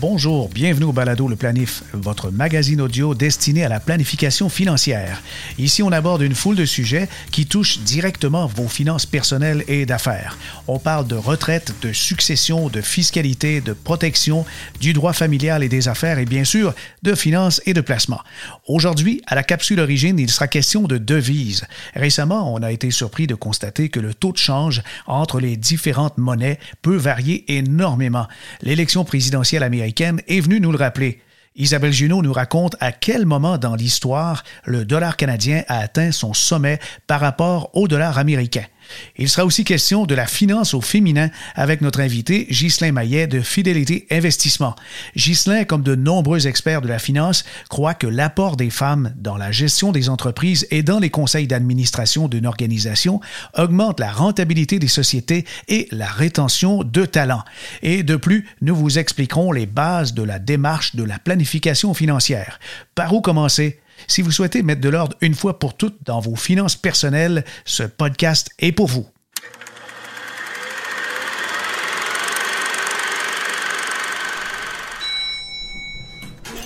Bonjour, bienvenue au Balado Le Planif, votre magazine audio destiné à la planification financière. Ici, on aborde une foule de sujets qui touchent directement vos finances personnelles et d'affaires. On parle de retraite, de succession, de fiscalité, de protection, du droit familial et des affaires et bien sûr de finances et de placement. Aujourd'hui, à la capsule origine, il sera question de devises. Récemment, on a été surpris de constater que le taux de change entre les différentes monnaies peut varier énormément. L'élection présidentielle américaine est venue nous le rappeler. Isabelle Junot nous raconte à quel moment dans l'histoire le dollar canadien a atteint son sommet par rapport au dollar américain. Il sera aussi question de la finance au féminin avec notre invité Ghislain Maillet de Fidélité Investissement. Ghislain, comme de nombreux experts de la finance, croit que l'apport des femmes dans la gestion des entreprises et dans les conseils d'administration d'une organisation augmente la rentabilité des sociétés et la rétention de talents. Et de plus, nous vous expliquerons les bases de la démarche de la planification financière. Par où commencer? Si vous souhaitez mettre de l'ordre une fois pour toutes dans vos finances personnelles, ce podcast est pour vous.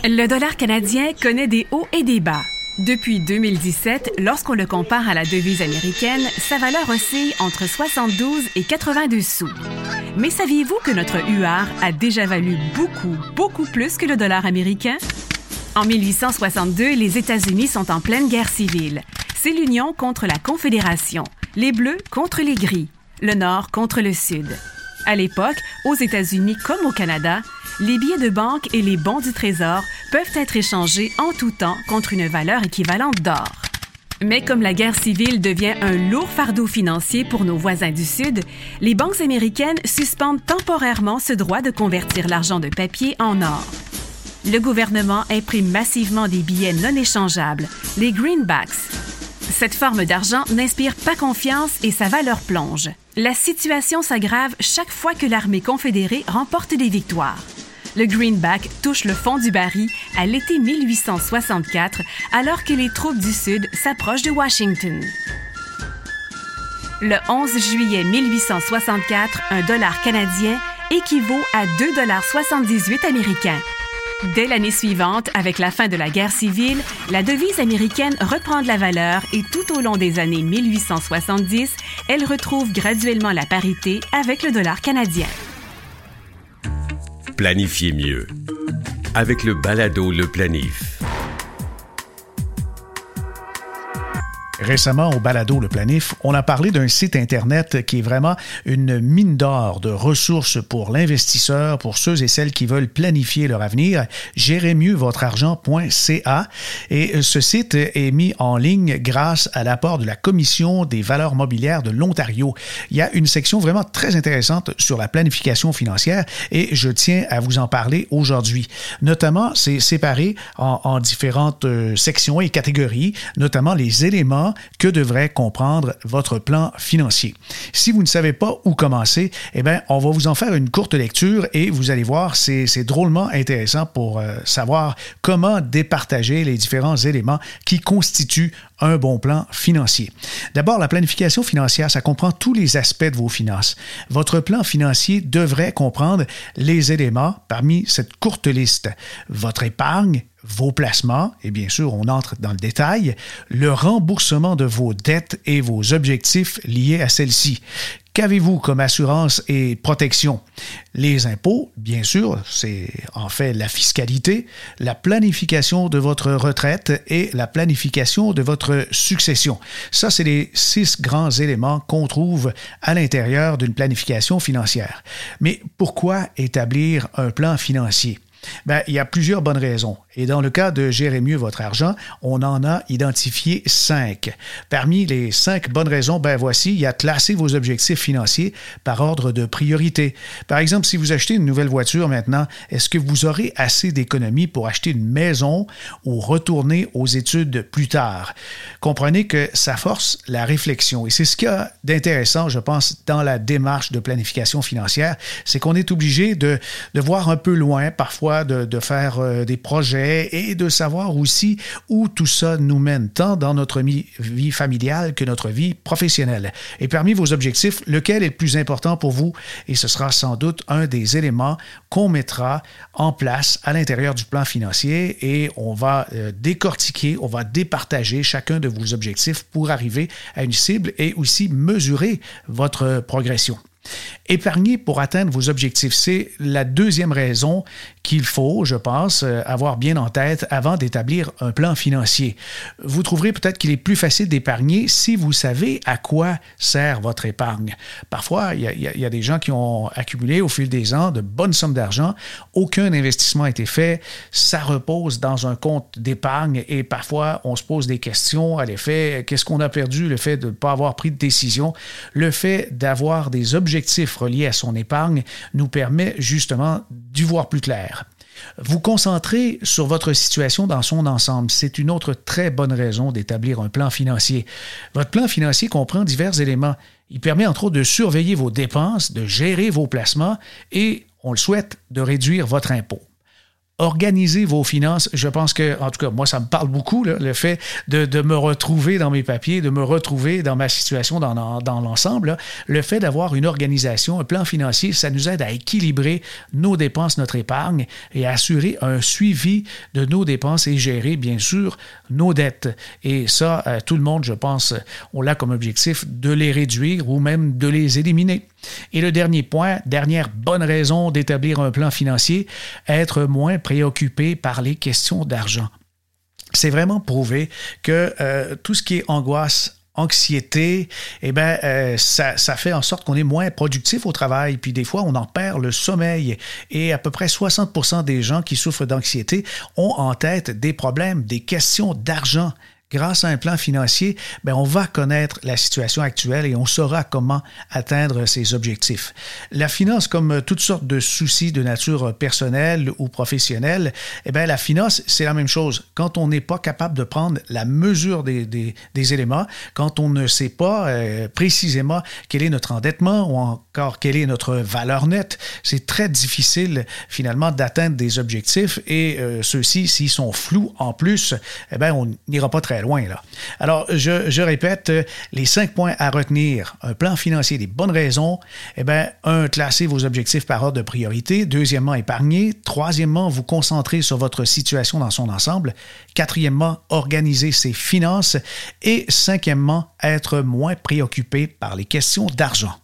Le dollar canadien connaît des hauts et des bas. Depuis 2017, lorsqu'on le compare à la devise américaine, sa valeur oscille entre 72 et 82 sous. Mais saviez-vous que notre UR a déjà valu beaucoup, beaucoup plus que le dollar américain? En 1862, les États-Unis sont en pleine guerre civile. C'est l'Union contre la Confédération, les Bleus contre les Gris, le Nord contre le Sud. À l'époque, aux États-Unis comme au Canada, les billets de banque et les bons du Trésor peuvent être échangés en tout temps contre une valeur équivalente d'or. Mais comme la guerre civile devient un lourd fardeau financier pour nos voisins du Sud, les banques américaines suspendent temporairement ce droit de convertir l'argent de papier en or le gouvernement imprime massivement des billets non échangeables, les greenbacks. Cette forme d'argent n'inspire pas confiance et sa valeur plonge. La situation s'aggrave chaque fois que l'armée confédérée remporte des victoires. Le greenback touche le fond du baril à l'été 1864 alors que les troupes du Sud s'approchent de Washington. Le 11 juillet 1864, un dollar canadien équivaut à 2,78 américains. Dès l'année suivante, avec la fin de la guerre civile, la devise américaine reprend de la valeur et tout au long des années 1870, elle retrouve graduellement la parité avec le dollar canadien. Planifiez mieux avec le balado Le Planif. Récemment, au balado Le Planif, on a parlé d'un site Internet qui est vraiment une mine d'or de ressources pour l'investisseur, pour ceux et celles qui veulent planifier leur avenir, argent.ca. Et ce site est mis en ligne grâce à l'apport de la Commission des valeurs mobilières de l'Ontario. Il y a une section vraiment très intéressante sur la planification financière et je tiens à vous en parler aujourd'hui. Notamment, c'est séparé en, en différentes euh, sections et catégories, notamment les éléments que devrait comprendre votre plan financier. Si vous ne savez pas où commencer, eh bien, on va vous en faire une courte lecture et vous allez voir, c'est drôlement intéressant pour euh, savoir comment départager les différents éléments qui constituent un bon plan financier. D'abord, la planification financière, ça comprend tous les aspects de vos finances. Votre plan financier devrait comprendre les éléments parmi cette courte liste. Votre épargne, vos placements, et bien sûr, on entre dans le détail, le remboursement de vos dettes et vos objectifs liés à celles-ci. Qu'avez-vous comme assurance et protection? Les impôts, bien sûr, c'est en fait la fiscalité, la planification de votre retraite et la planification de votre succession. Ça, c'est les six grands éléments qu'on trouve à l'intérieur d'une planification financière. Mais pourquoi établir un plan financier? Ben, il y a plusieurs bonnes raisons. Et dans le cas de gérer mieux votre argent, on en a identifié cinq. Parmi les cinq bonnes raisons, ben voici, il y a classer vos objectifs financiers par ordre de priorité. Par exemple, si vous achetez une nouvelle voiture maintenant, est-ce que vous aurez assez d'économies pour acheter une maison ou retourner aux études plus tard? Comprenez que ça force la réflexion. Et c'est ce qu'il y a d'intéressant, je pense, dans la démarche de planification financière, c'est qu'on est obligé de, de voir un peu loin, parfois de faire euh, des projets et de savoir aussi où tout ça nous mène, tant dans notre vie familiale que notre vie professionnelle. Et parmi vos objectifs, lequel est le plus important pour vous? Et ce sera sans doute un des éléments qu'on mettra en place à l'intérieur du plan financier et on va euh, décortiquer, on va départager chacun de vos objectifs pour arriver à une cible et aussi mesurer votre progression. Épargner pour atteindre vos objectifs, c'est la deuxième raison qu'il faut, je pense, euh, avoir bien en tête avant d'établir un plan financier. Vous trouverez peut-être qu'il est plus facile d'épargner si vous savez à quoi sert votre épargne. Parfois, il y, a, des gens qui ont accumulé au fil des ans de bonnes sommes d'argent, aucun investissement n'a été fait, ça repose dans un compte d'épargne et parfois on se pose des questions à l'effet, qu'est-ce qu'on a perdu, le fait de ne pas avoir pris de décision, le fait d'avoir des objectifs relié à son épargne nous permet justement d'y voir plus clair. Vous concentrer sur votre situation dans son ensemble, c'est une autre très bonne raison d'établir un plan financier. Votre plan financier comprend divers éléments. Il permet entre autres de surveiller vos dépenses, de gérer vos placements et, on le souhaite, de réduire votre impôt organiser vos finances. Je pense que, en tout cas, moi, ça me parle beaucoup, le fait de, me retrouver dans mes papiers, de me retrouver dans ma situation dans, dans l'ensemble. Le fait d'avoir une organisation, un plan financier, ça nous aide à équilibrer nos dépenses, notre épargne et assurer un suivi de nos dépenses et gérer, bien sûr, nos dettes. Et ça, euh, tout le monde, je pense, on l'a comme objectif de les réduire ou même de les éliminer. Et le dernier point, dernière bonne raison d'établir un plan financier, être moins préoccupé par les questions d'argent. C'est vraiment prouvé que euh, tout ce qui est angoisse, anxiété, eh ben, euh, ça, ça, fait en sorte qu'on est moins productif au travail. Puis des fois, on en perd le sommeil. Et à peu près 60% des gens qui souffrent d'anxiété ont en tête des problèmes, des questions d'argent grâce à un plan financier, bien, on va connaître la situation actuelle et on saura comment atteindre ses objectifs. La finance, comme toutes sortes de soucis de nature personnelle ou professionnelle, eh bien, la finance, c'est la même chose. Quand on n'est pas capable de prendre la mesure des, des, éléments, quand on ne sait pas euh, précisément quel est notre endettement ou encore quelle est notre valeur nette, c'est très difficile finalement d'atteindre des objectifs et euh, ceux-ci, s'ils sont flous en plus, eh bien, on n'ira pas très Alors, je, répète, euh, les cinq points à retenir. Un plan financier, des bonnes raisons. Eh bien, un, classer vos objectifs par ordre de priorité. Deuxièmement, épargner. Troisièmement, vous concentrer sur votre situation dans son ensemble. Quatrièmement, organiser ses finances. Et cinquièmement, être moins préoccupé par les questions d'argent.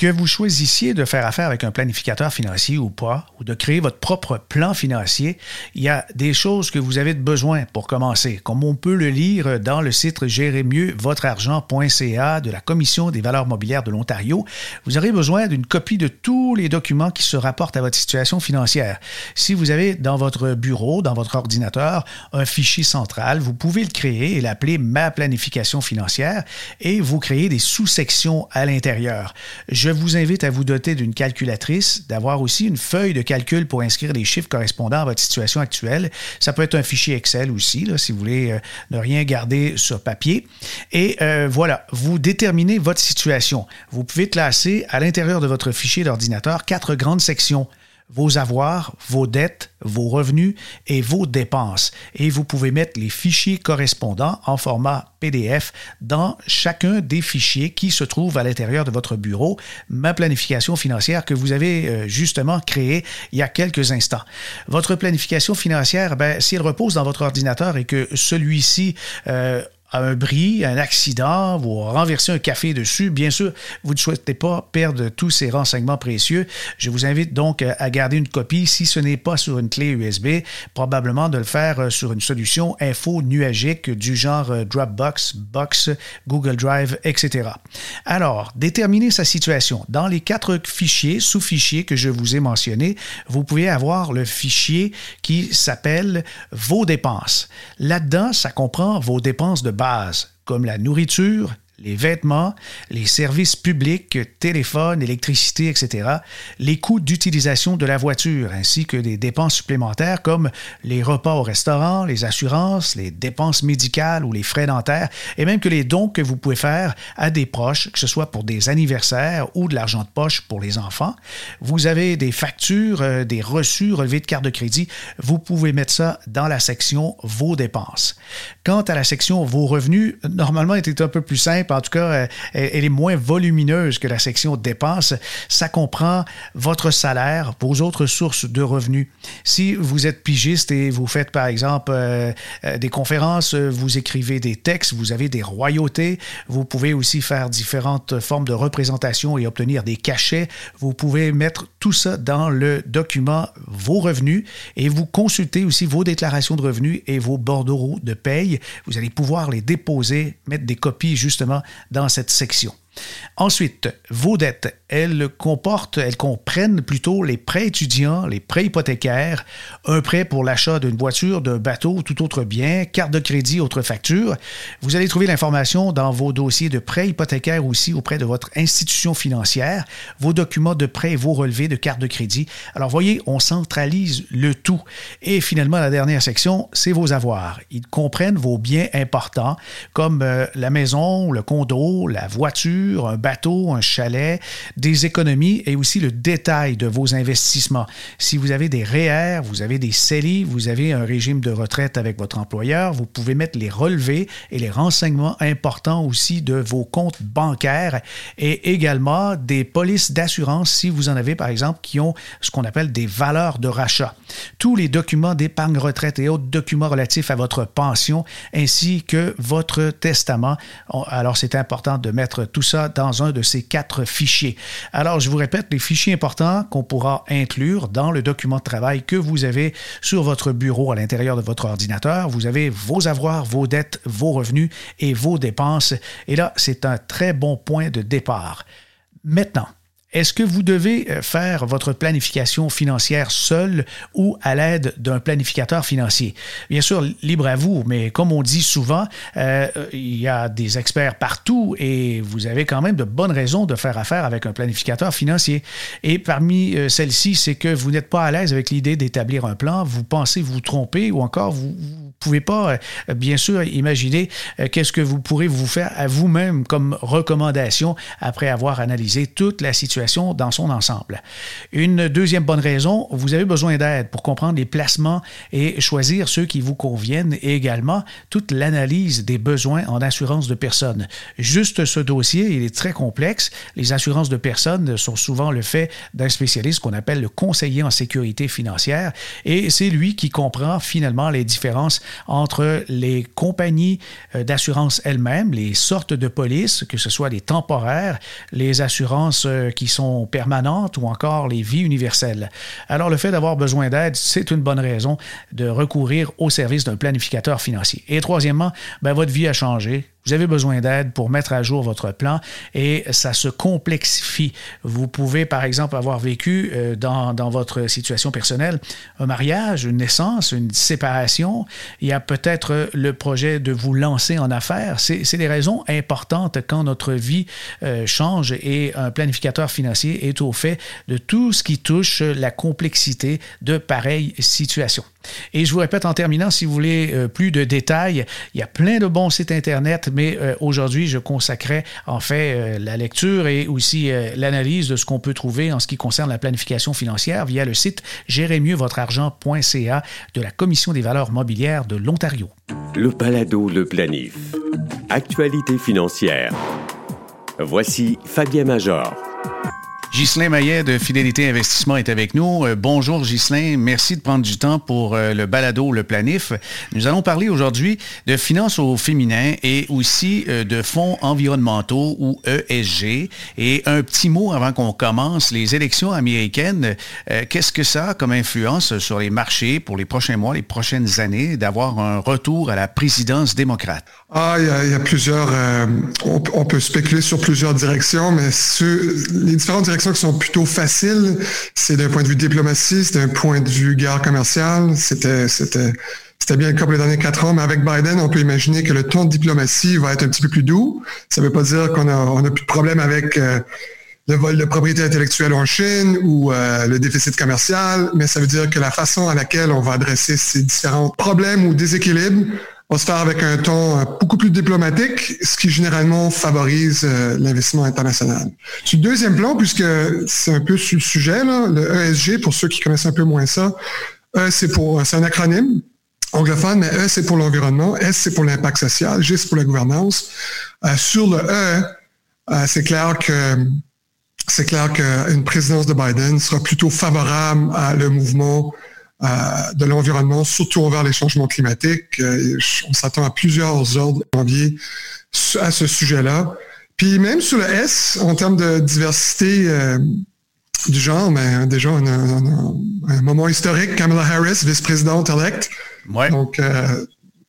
Que vous choisissiez de faire affaire avec un planificateur financier ou pas, ou de créer votre propre plan financier, il y a des choses que vous avez besoin pour commencer, comme on peut le lire dans le site gérez-mieux-votre-argent.ca de la Commission des valeurs mobilières de l'Ontario. Vous aurez besoin d'une copie de tous les documents qui se rapportent à votre situation financière. Si vous avez dans votre bureau, dans votre ordinateur, un fichier central, vous pouvez le créer et l'appeler Ma planification financière et vous créez des sous-sections à l'intérieur. Je je vous invite à vous doter d'une calculatrice, d'avoir aussi une feuille de calcul pour inscrire les chiffres correspondant à votre situation actuelle. Ça peut être un fichier Excel aussi, si vous voulez euh, ne rien garder sur papier. Et euh, voilà, vous déterminez votre situation. Vous pouvez classer à l'intérieur de votre fichier d'ordinateur quatre grandes sections vos avoirs, vos dettes, vos revenus et vos dépenses. Et vous pouvez mettre les fichiers correspondants en format PDF dans chacun des fichiers qui se trouvent à l'intérieur de votre bureau, ma planification financière que vous avez euh, justement créée il y a quelques instants. Votre planification financière, ben, si elle repose dans votre ordinateur et que celui-ci euh, un bris, un accident, vous renversez un café dessus, bien sûr, vous ne souhaitez pas perdre tous ces renseignements précieux. Je vous invite donc à garder une copie, si ce n'est pas sur une clé USB, probablement de le faire euh, sur une solution info nuagique du genre euh, Dropbox, Box, Google Drive, etc. Alors, déterminez sa situation. Dans les quatre fichiers, sous-fichiers que je vous ai mentionnés, vous pouvez avoir le fichier qui s'appelle vos dépenses. Là-dedans, ça comprend vos dépenses de comme la nourriture, les vêtements, les services publics, téléphone, électricité, etc., les coûts d'utilisation de la voiture, ainsi que des dépenses supplémentaires comme les repas au restaurant, les assurances, les dépenses médicales ou les frais dentaires, et même que les dons que vous pouvez faire à des proches, que ce soit pour des anniversaires ou de l'argent de poche pour les enfants. Vous avez des factures, euh, des reçus relevés de carte de crédit. Vous pouvez mettre ça dans la section Vos dépenses. Quant à la section Vos revenus, normalement, est un peu plus simple. En tout cas, euh, elle est moins volumineuse que la section Dépenses. Ça comprend votre salaire, vos autres sources de revenus. Si vous êtes pigiste et vous faites, par exemple, euh, des conférences, vous écrivez des textes, vous avez des royautés, vous pouvez aussi faire différentes formes de représentation et obtenir des cachets. Vous pouvez mettre tout ça dans le document Vos revenus et vous consultez aussi vos déclarations de revenus et vos bordereaux de paye. Vous allez pouvoir les déposer, mettre des copies justement dans cette section. Ensuite, vos dettes, elles comportent, elles comprennent plutôt les prêts étudiants, les prêts hypothécaires, un prêt pour l'achat d'une voiture, d'un bateau ou tout autre bien, carte de crédit, autre facture. Vous allez trouver l'information dans vos dossiers de prêts hypothécaires aussi auprès de votre institution financière, vos documents de prêt vos relevés de carte de crédit. Alors voyez, on centralise le tout. Et finalement, la dernière section, c'est vos avoirs. Ils comprennent vos biens importants comme euh, la maison, le condo, la voiture, un bateau, un chalet, des économies et aussi le détail de vos investissements. Si vous avez des REER, vous avez des CELI, vous avez un régime de retraite avec votre employeur, vous pouvez mettre les relevés et les renseignements importants aussi de vos comptes bancaires et également des polices d'assurance si vous en avez par exemple qui ont ce qu'on appelle des valeurs de rachat. Tous les documents d'épargne retraite et autres documents relatifs à votre pension ainsi que votre testament. Alors c'est important de mettre tout dans un de ces quatre fichiers. Alors, je vous répète, les fichiers importants qu'on pourra inclure dans le document de travail que vous avez sur votre bureau à l'intérieur de votre ordinateur. Vous avez vos avoirs, vos dettes, vos revenus et vos dépenses. Et là, c'est un très bon point de départ. Maintenant, est-ce que vous devez euh, faire votre planification financière seul ou à l'aide d'un planificateur financier? Bien sûr, libre à vous, mais comme on dit souvent, euh, il y a des experts partout et vous avez quand même de bonnes raisons de faire affaire avec un planificateur financier. Et parmi euh, celles-ci, c'est que vous n'êtes pas à l'aise avec l'idée d'établir un plan, vous pensez vous tromper ou encore vous pouvez pas, bien sûr, imaginer qu'est-ce que vous pourrez vous faire à vous-même comme recommandation après avoir analysé toute la situation dans son ensemble. Une deuxième bonne raison, vous avez besoin d'aide pour comprendre les placements et choisir ceux qui vous conviennent et également toute l'analyse des besoins en assurance de personnes. Juste ce dossier, il est très complexe. Les assurances de personnes sont souvent le fait d'un spécialiste qu'on appelle le conseiller en sécurité financière et c'est lui qui comprend finalement les différences entre les compagnies euh, d'assurance elles-mêmes, les sortes de polices, que ce soit les temporaires, les assurances euh, qui sont permanentes ou encore les vies universelles. Alors le fait d'avoir besoin d'aide, c'est une bonne raison de recourir au service d'un planificateur financier. Et troisièmement, ben, votre vie a changé. Vous avez besoin d'aide pour mettre à jour votre plan et ça se complexifie. Vous pouvez, par exemple, avoir vécu euh, dans, dans, votre situation personnelle un mariage, une naissance, une séparation. Il y a peut-être le projet de vous lancer en affaires. C'est des raisons importantes quand notre vie euh, change et un planificateur financier est au fait de tout ce qui touche la complexité de pareilles situations. Et je vous répète en terminant, si vous voulez euh, plus de détails, il y a plein de bons sites Internet, mais euh, aujourd'hui, je consacrais en fait euh, la lecture et aussi l'analyse de ce qu'on peut trouver en ce qui concerne la planification financière via le site gérezmieuxvotreargent.ca de la Commission des valeurs mobilières de l'Ontario. Le balado Le Planif. Actualité financière. Voici Fabien Major. Ghislain Maillet de Fidélité Investissement est avec nous. Euh, bonjour Ghislain, merci de prendre du temps pour euh, le balado, le planif. Nous allons parler aujourd'hui de finances au féminin et aussi euh, de fonds environnementaux ou ESG. Et un petit mot avant qu'on commence, les élections américaines, qu'est-ce que ça a comme influence sur les marchés pour les prochains mois, les prochaines années, d'avoir un retour à la présidence démocrate? Ah, il y a, plusieurs... on, peut spéculer sur plusieurs directions, mais les différentes directions qui sont plutôt faciles. C'est d'un point de vue diplomatie, c'est d'un point de vue guerre commerciale. C'était, c'était, C'était bien le cas pour les derniers quatre ans, mais avec Biden, on peut imaginer que le ton de diplomatie va être un petit peu plus doux. Ça ne veut pas dire qu'on a, on a plus de problème avec euh, le vol de propriété intellectuelle en Chine ou euh, le déficit commercial, mais ça veut dire que la façon à laquelle on va adresser ces différents problèmes ou déséquilibres va se faire avec un ton euh, beaucoup plus diplomatique, ce qui généralement favorise l'investissement international. Sur le deuxième plan, puisque c'est un peu sur le sujet, le ESG, pour ceux qui connaissent un peu moins ça, E, c'est pour, c'est un acronyme anglophone, mais E, c'est pour l'environnement, S, c'est pour l'impact social, G, c'est pour la gouvernance. Euh, sur le E, euh, c'est clair que c'est clair qu'une présidence de Biden sera plutôt favorable à le mouvement euh, de l'environnement, surtout envers les changements climatiques. on s'attend à plusieurs ordres janvier à ce sujet-là. Puis même sur le S, en termes de diversité du genre, mais déjà un, un moment historique, Kamala Harris, vice-présidente électe, donc, euh,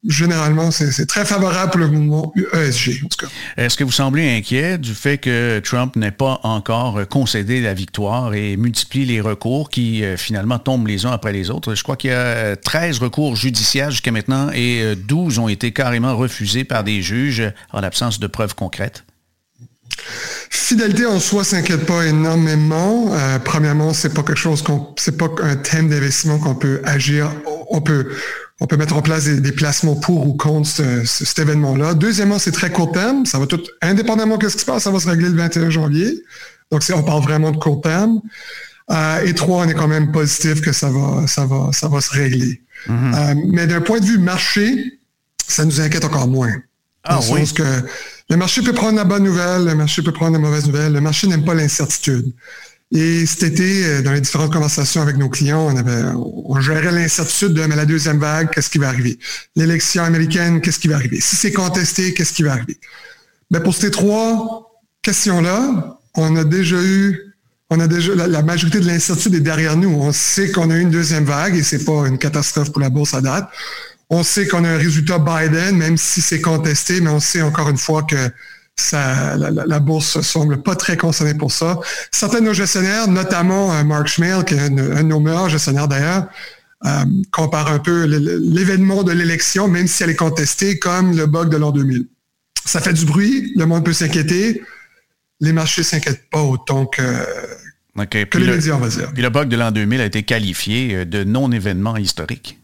généralement, c'est très favorable pour le mouvement ESG, en tout cas. Est-ce que vous semblez inquiet du fait que Trump n'ait pas encore concédé la victoire et multiplie les recours qui euh, finalement tombent les uns après les autres? Je crois qu'il y a 13 recours judiciaires jusqu'à maintenant et 12 euh, ont été carrément refusés par des juges en l'absence de preuves concrètes. Fidélité en soi s'inquiète pas énormément. Euh, premièrement, c'est pas quelque chose qu'on, c'est pas un thème d'investissement qu'on peut agir. On peut, on peut mettre en place des, placements pour ou contre cet événement-là. Deuxièmement, c'est très court terme. Ça va tout, indépendamment de ce qui se passe, ça va se régler le 21 janvier. Donc, on parle vraiment de court terme. Euh, et trois, on est quand même positif que ça va, ça va, ça va se régler. Mm-hmm. Euh, mais d'un point de vue marché, ça nous inquiète encore moins. Ah, oui. que le marché peut prendre la bonne nouvelle, le marché peut prendre la mauvaise nouvelle. Le marché n'aime pas l'incertitude. Et cet été, euh, dans les différentes conversations avec nos clients, on, gérait l'incertitude de mais la deuxième vague, qu'est-ce qui va arriver? L'élection américaine, qu'est-ce qui va arriver? Si c'est contesté, qu'est-ce qui va arriver? Ben pour ces trois questions-là, on a déjà eu, on a déjà, la, majorité de l'incertitude est derrière nous. On sait qu'on a eu une deuxième vague et c'est pas une catastrophe pour la bourse à date. On sait qu'on a un résultat Biden, même si c'est contesté, mais on sait encore une fois que ça, la, bourse ne semble pas très concernée pour ça. Certains de nos gestionnaires, notamment euh, Mark Schmiel, qui est un, de nos meilleurs gestionnaires d'ailleurs, euh, comparent un peu l'événement de l'élection, même si elle est contestée, comme le bug de l'an 2000. Ça fait du bruit, le monde peut s'inquiéter, les marchés ne s'inquiètent pas autant que, les médias, on va dire. Puis le bug de l'an 2000 a été qualifié euh, de non-événement historique.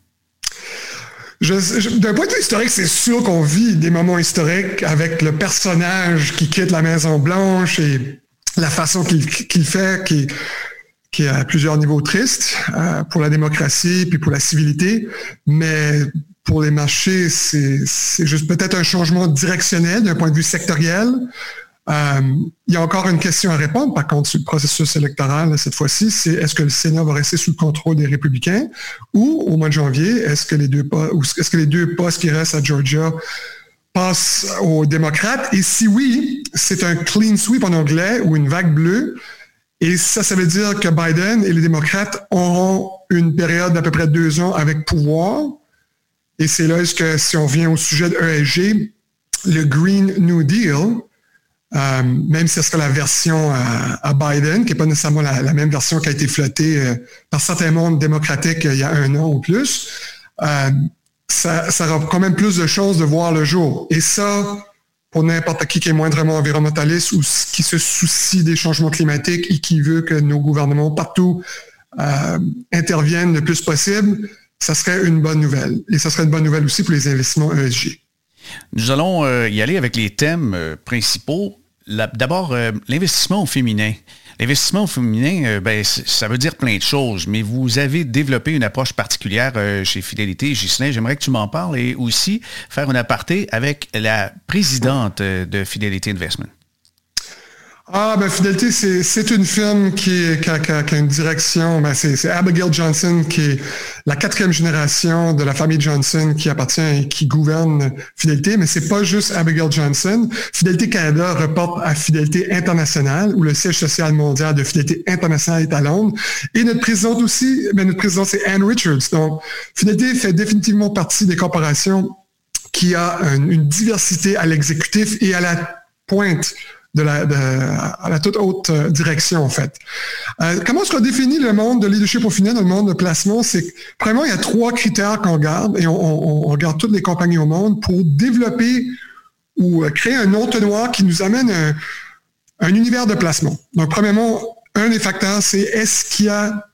D'un point de vue historique, c'est sûr qu'on vit des moments historiques avec le personnage qui quitte la Maison Blanche et la façon qu'il fait, qui, est à plusieurs niveaux triste euh, pour la démocratie puis pour la civilité. Mais pour les marchés, c'est juste peut-être un changement directionnel d'un point de vue sectoriel. Euh, il y a encore une question à répondre, par contre, sur le processus électoral, cette fois-ci, c'est est-ce que le Sénat va rester sous le contrôle des républicains ou au mois de janvier, est-ce que les deux est-ce que les deux postes qui restent à Georgia passent aux démocrates? Et si oui, c'est un clean sweep en anglais ou une vague bleue. Et ça, ça veut dire que Biden et les démocrates auront une période d'à peu près deux ans avec pouvoir. Et c'est là que si on vient au sujet de ESG, le Green New Deal, euh, même si ce serait la version à, Biden, qui n'est pas nécessairement la, même version qui a été flottée euh, par certains mondes démocratiques euh, il y a un an ou plus, ça, ça aura quand même plus de chances de voir le jour. Et ça, pour n'importe qui qui est moindrement environnementaliste ou qui se soucie des changements climatiques et qui veut que nos gouvernements partout interviennent le plus possible, ça serait une bonne nouvelle. Et ça serait une bonne nouvelle aussi pour les investissements ESG. Nous allons euh, y aller avec les thèmes euh, principaux. D'abord, euh, l'investissement au féminin. L'investissement au féminin, ben, ça veut dire plein de choses, mais vous avez développé une approche particulière chez Fidélité. Ghislain, j'aimerais que tu m'en parles et aussi faire un aparté avec la présidente de Fidélité Investment. Ah, ben Fidélité, c'est une firme qui, qui, a, une direction. Ben, c'est Abigail Johnson, qui est la quatrième génération de la famille Johnson qui appartient et qui gouverne Fidélité. Mais c'est pas juste Abigail Johnson. Fidélité Canada reporte à Fidélité Internationale, où le siège social mondial de Fidélité Internationale est à Londres. Et notre présidente aussi, ben, notre présidente, c'est Anne Richards. Donc, Fidélité fait définitivement partie des corporations qui a une diversité à l'exécutif et à la pointe la, à la toute haute euh, direction, en fait. Euh, comment est-ce qu'on définit le monde de leadership au final, le monde de placement? C'est premièrement, il y a trois critères qu'on garde et on, regarde toutes les compagnies au monde pour développer ou euh, créer un entonnoir qui nous amène un, un univers de placement. Donc, premièrement, un des facteurs, c'est est-ce qu'il y a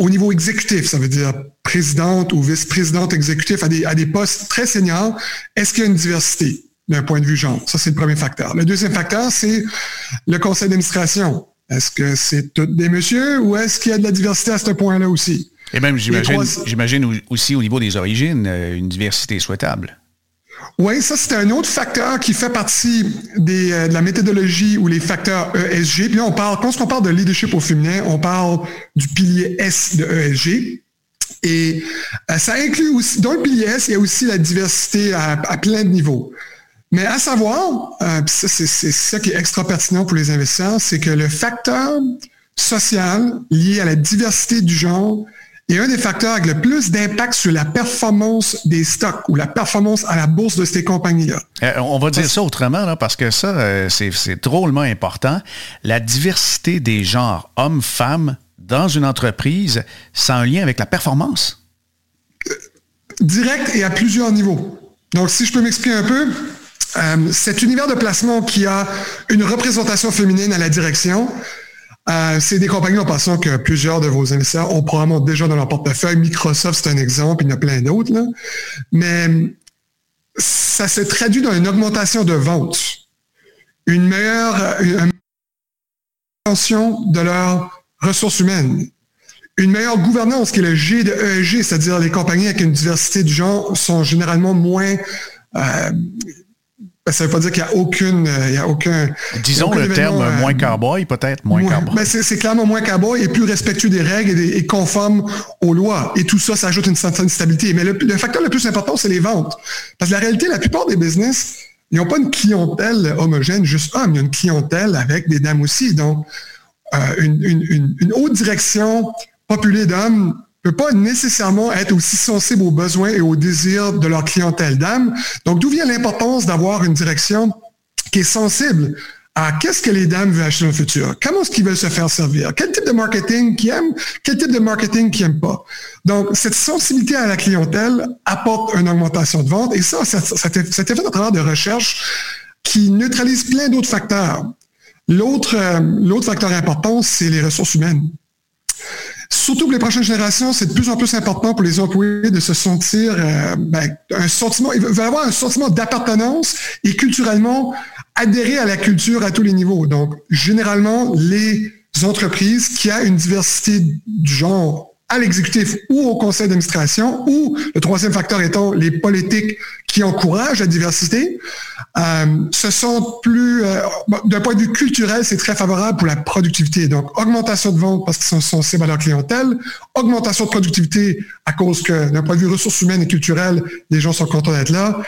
au niveau exécutif, ça veut dire présidente ou vice-présidente exécutif à des, à des postes très seniors, est-ce qu'il y a une diversité? D'un point de vue genre. Ça, c'est le premier facteur. Le deuxième facteur, c'est le conseil d'administration. Est-ce que c'est tous des messieurs ou est-ce qu'il y a de la diversité à ce point-là aussi? Et même, j'imagine aussi au niveau des origines, euh, une diversité souhaitable. Oui, ça, c'est un autre facteur qui fait partie des, euh, de la méthodologie ou les facteurs ESG. Puis là, on parle, quand on parle de leadership au féminin, on parle du pilier S de ESG. Et euh, ça inclut aussi, dans le pilier S, il y a aussi la diversité à plein de niveaux. Mais à savoir, euh, c'est ça qui est extra pertinent pour les investisseurs, c'est que le facteur social lié à la diversité du genre est un des facteurs avec le plus d'impact sur la performance des stocks ou la performance à la bourse de ces compagnies-là. Euh, on va dire ça autrement, parce que ça, euh, c'est drôlement important. La diversité des genres, hommes-femmes, dans une entreprise, ça a un lien avec la performance? direct et à plusieurs niveaux. Donc, si je peux m'expliquer un peu, euh, cet univers de placement qui a une représentation féminine à la direction, euh, c'est des compagnies en passant que plusieurs de vos investisseurs ont probablement déjà dans leur portefeuille. Microsoft, c'est un exemple, il y en a plein d'autres. Mais ça se traduit dans une augmentation de ventes, une meilleure attention de leurs ressources humaines, une meilleure gouvernance qui est le G de ESG, c'est-à-dire les compagnies avec une diversité du genre sont généralement moins euh, ça ne veut pas dire qu'il n'y a aucune, il y a aucun. Disons le terme euh, moins cowboy, peut-être moins, cowboy. Ben, c'est clairement moins cowboy et plus respectueux des règles et, conforme aux lois. Et tout ça, ça ajoute une certaine stabilité. Mais le, facteur le plus important, c'est les ventes. Parce que la réalité, la plupart des business, ils n'ont pas une clientèle homogène, juste hommes. Il y a une clientèle avec des dames aussi. Donc, euh, une, une haute direction populée d'hommes peut pas nécessairement être aussi sensible aux besoins et aux désirs de leur clientèle d'âme. Donc, d'où vient l'importance d'avoir une direction qui est sensible à qu'est-ce que les dames veulent acheter dans le futur, comment est-ce qu'ils veulent se faire servir, quel type de marketing qu'ils aiment, quel type de marketing qu'ils n'aiment pas? Donc, cette sensibilité à la clientèle apporte une augmentation de vente et ça, ça, ça, fait à travers de recherches qui neutralisent plein d'autres facteurs. L'autre, euh, l'autre facteur important, c'est les ressources humaines. Surtout pour les prochaines générations, c'est de plus en plus important pour les employés de se sentir euh, ben, un sentiment, ils veulent avoir un sentiment d'appartenance et culturellement adhérer à la culture à tous les niveaux. Donc, généralement, les entreprises qui a une diversité du genre à l'exécutif ou au conseil d'administration, ou le troisième facteur étant les politiques qui encouragent la diversité, euh, se sont plus, euh, d'un point de vue culturel, c'est très favorable pour la productivité. Donc, augmentation de vente parce qu'ils sont sensibles à leur clientèle, augmentation de productivité à cause que, d'un point de vue ressources humaines et culturelles, les gens sont contents d'être là.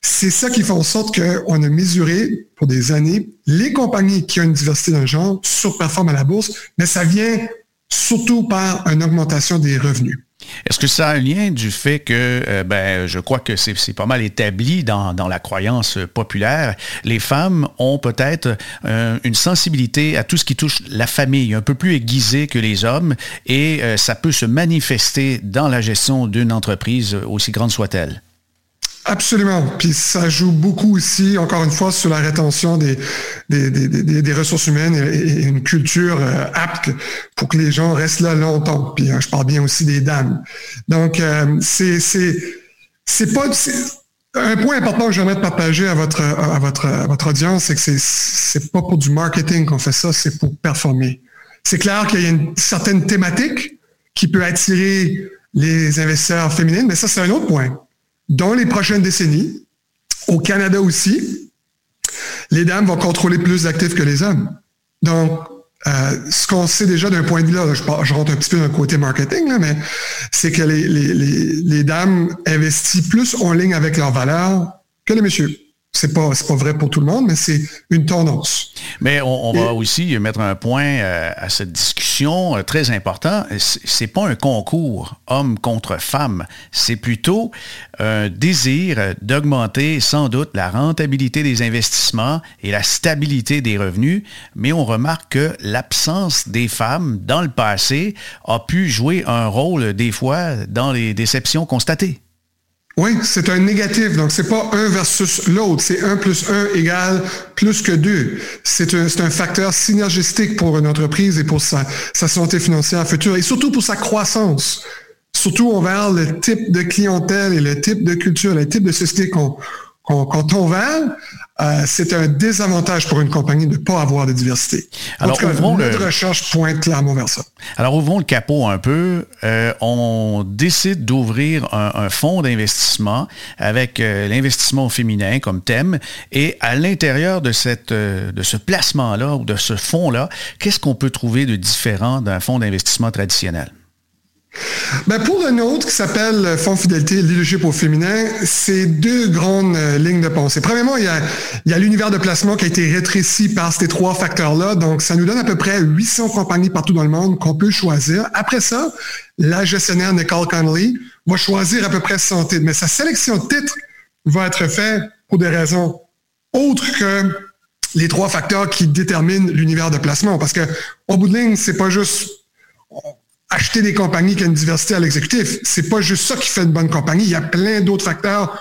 C'est ça qui fait en sorte qu'on a mesuré pour des années les compagnies qui ont une diversité d'un genre surperforment à la bourse, mais ça vient surtout par une augmentation des revenus. Est-ce que ça a un lien du fait que, euh, ben, je crois que c'est pas mal établi dans, la croyance populaire, les femmes ont peut-être euh, une sensibilité à tout ce qui touche la famille, un peu plus aiguisée que les hommes, et euh, ça peut se manifester dans la gestion d'une entreprise, aussi grande soit-elle? Absolument. Puis ça joue beaucoup aussi, encore une fois, sur la rétention des, des, ressources humaines et, une culture euh, apte pour que les gens restent là longtemps. Puis hein, je parle bien aussi des dames. Donc, euh, c'est c'est pas un point important que j'aimerais partager à votre à votre à votre audience, c'est que c'est c'est pas pour du marketing qu'on fait ça, c'est pour performer. C'est clair qu'il y a une certaine thématique qui peut attirer les investisseurs féminines, mais ça c'est un autre point dans les prochaines décennies, au Canada aussi, les dames vont contrôler plus d'actifs que les hommes. Donc, euh, ce qu'on sait déjà d'un point de vue là, je, rentre un petit peu dans le côté marketing, mais c'est que les, les, dames investissent plus en ligne avec leurs valeurs que les messieurs. C'est pas, pas vrai pour tout le monde, mais c'est une tendance. Mais on, va aussi mettre un point euh, à cette discussion euh, très important. C'est pas un concours homme contre femme. C'est plutôt un désir d'augmenter sans doute la rentabilité des investissements et la stabilité des revenus. Mais on remarque que l'absence des femmes dans le passé a pu jouer un rôle des fois dans les déceptions constatées. Oui, c'est un négatif. Donc, c'est pas un versus l'autre. C'est un plus un égale plus que deux. C'est un, facteur synergistique pour une entreprise et pour sa, sa santé financière future et surtout pour sa croissance. Surtout envers le type de clientèle et le type de culture, le type de société qu'on quand on va, euh, c'est un désavantage pour une compagnie de ne pas avoir de diversité. Alors, en tout cas, notre recherche pointe clairement vers ça. Alors, ouvrons le capot un peu. Euh, on décide d'ouvrir un, fonds d'investissement avec euh, l'investissement féminin comme thème. Et à l'intérieur de, cette, de ce placement-là ou de ce fonds-là, qu'est-ce qu'on peut trouver de différent d'un fonds d'investissement traditionnel? Ben pour le nôtre, qui s'appelle Fonds Fidélité Leadership au féminin, c'est deux grandes euh, lignes de pensée. Premièrement, il y a, l'univers de placement qui a été rétréci par ces trois facteurs-là. Donc, ça nous donne à peu près 800 compagnies partout dans le monde qu'on peut choisir. Après ça, la gestionnaire Nicole Connolly va choisir à peu près 100 titres. Mais sa sélection de titres va être faite pour des raisons autres que les trois facteurs qui déterminent l'univers de placement. Parce que, au bout de ligne, c'est pas juste acheter des compagnies qui ont une diversité à l'exécutif. C'est pas juste ça qui fait une bonne compagnie. Il y a plein d'autres facteurs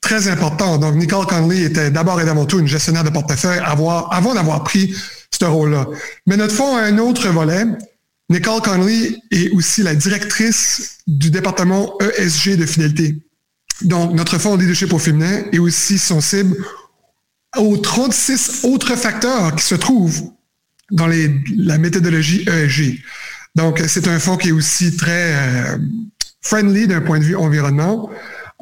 très importants. Donc, Nicole Conley était d'abord et d'avant tout une gestionnaire de portefeuille avant d'avoir pris ce rôle-là. Mais notre fonds a un autre volet. Nicole Conley est aussi la directrice du département ESG de fidélité. Donc, notre fonds leadership au féminin est aussi sensible aux 36 autres facteurs qui se trouvent dans la méthodologie ESG. Donc, c'est un fonds qui est aussi très euh, friendly d'un point de vue environnement.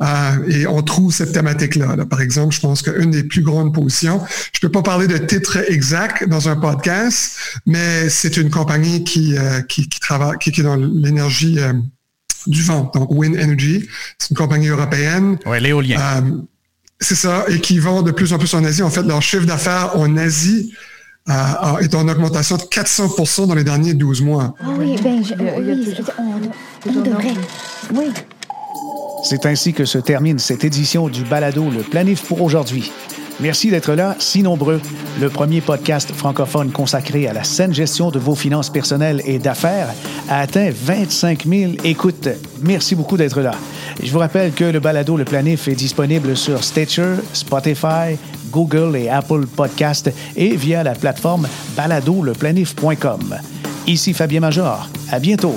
Euh, et on trouve cette thématique-là. Par exemple, je pense qu'une des plus grandes positions, je ne peux pas parler de titre exact dans un podcast, mais c'est une compagnie qui, euh, qui, travaille, qui, est dans l'énergie du vent, donc Wind Energy. C'est une compagnie européenne. Oui, l'éolien. c'est ça, et qui vend de plus en plus en Asie. En fait, leur chiffre d'affaires en Asie est en augmentation de 400 dans les derniers 12 mois. Ah oui, ben, oui, on, devrait. Oui. C'est ainsi que se termine cette édition du Balado Le Planif pour aujourd'hui. Merci d'être là, si nombreux. Le premier podcast francophone consacré à la saine gestion de vos finances personnelles et d'affaires a atteint 25 000 écoutes. Merci beaucoup d'être là. Je vous rappelle que le balado Le Planif est disponible sur Stitcher, Spotify, Google et Apple Podcast et via la plateforme baladoleplanif.com. Ici Fabien Major. À bientôt.